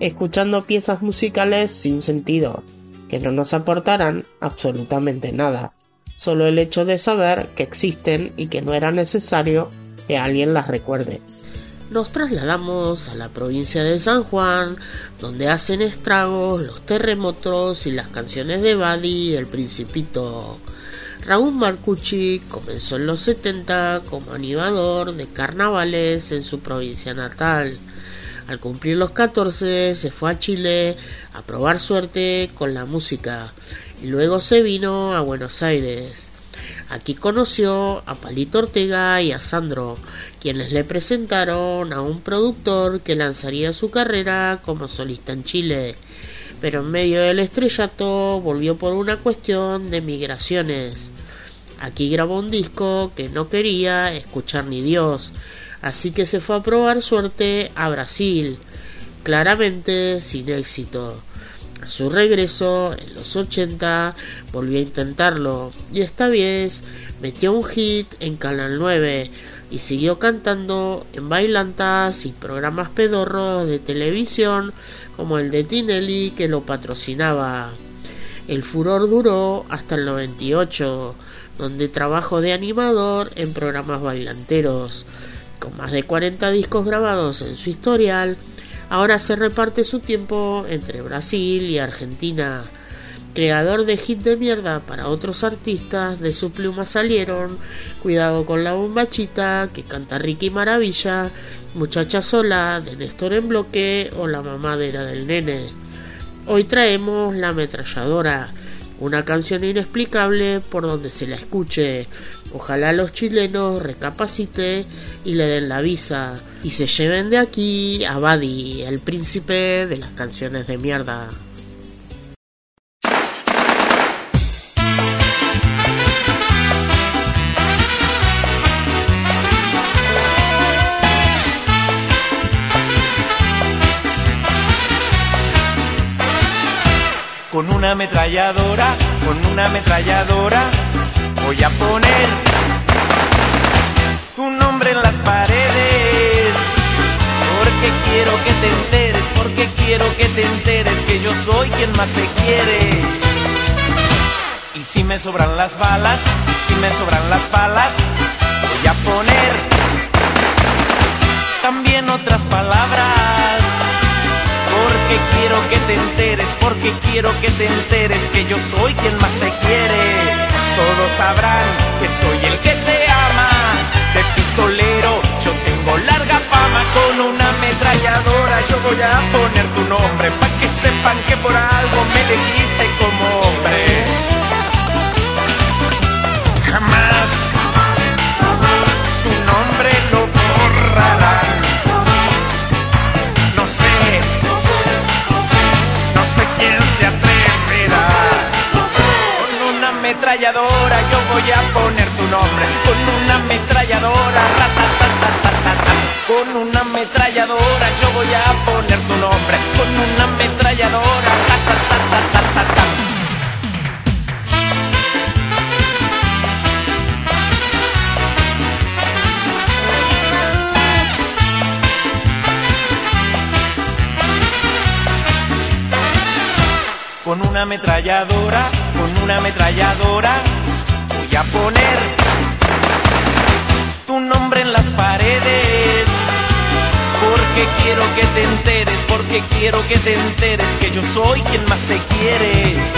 escuchando piezas musicales sin sentido, que no nos aportarán absolutamente nada, solo el hecho de saber que existen y que no era necesario que alguien las recuerde. Nos trasladamos a la provincia de San Juan, donde hacen estragos los terremotos y las canciones de Buddy El Principito. Raúl Marcucci comenzó en los 70 como animador de carnavales en su provincia natal. Al cumplir los 14 se fue a Chile a probar suerte con la música y luego se vino a Buenos Aires. Aquí conoció a Palito Ortega y a Sandro, quienes le presentaron a un productor que lanzaría su carrera como solista en Chile. Pero en medio del estrellato volvió por una cuestión de migraciones. Aquí grabó un disco que no quería escuchar ni Dios, así que se fue a probar suerte a Brasil, claramente sin éxito. A su regreso, en los 80, volvió a intentarlo y esta vez metió un hit en Canal 9 y siguió cantando en bailantas y programas pedorros de televisión como el de Tinelli que lo patrocinaba. El furor duró hasta el 98, donde trabajó de animador en programas bailanteros. Con más de 40 discos grabados en su historial, ahora se reparte su tiempo entre Brasil y Argentina. Creador de hit de mierda para otros artistas, de su pluma salieron Cuidado con la bombachita, que canta Ricky Maravilla, Muchacha sola, de Néstor en bloque o La mamadera del nene. Hoy traemos La ametralladora, una canción inexplicable por donde se la escuche. Ojalá los chilenos recapaciten y le den la visa y se lleven de aquí a Buddy, el príncipe de las canciones de mierda. Con una ametralladora, con una ametralladora, voy a poner tu nombre en las paredes. Porque quiero que te enteres, porque quiero que te enteres que yo soy quien más te quiere. Y si me sobran las balas, si me sobran las balas, voy a poner también otras palabras porque quiero que te enteres, porque quiero que te enteres que yo soy quien más te quiere. Todos sabrán que soy el que te ama, de pistolero yo tengo larga fama con una ametralladora. Yo voy a poner tu nombre para que sepan que por algo me elegiste una ametralladora yo voy a poner tu nombre. Una ametralladora, con una ametralladora, voy a poner tu nombre en las paredes. Porque quiero que te enteres, porque quiero que te enteres que yo soy quien más te quiere.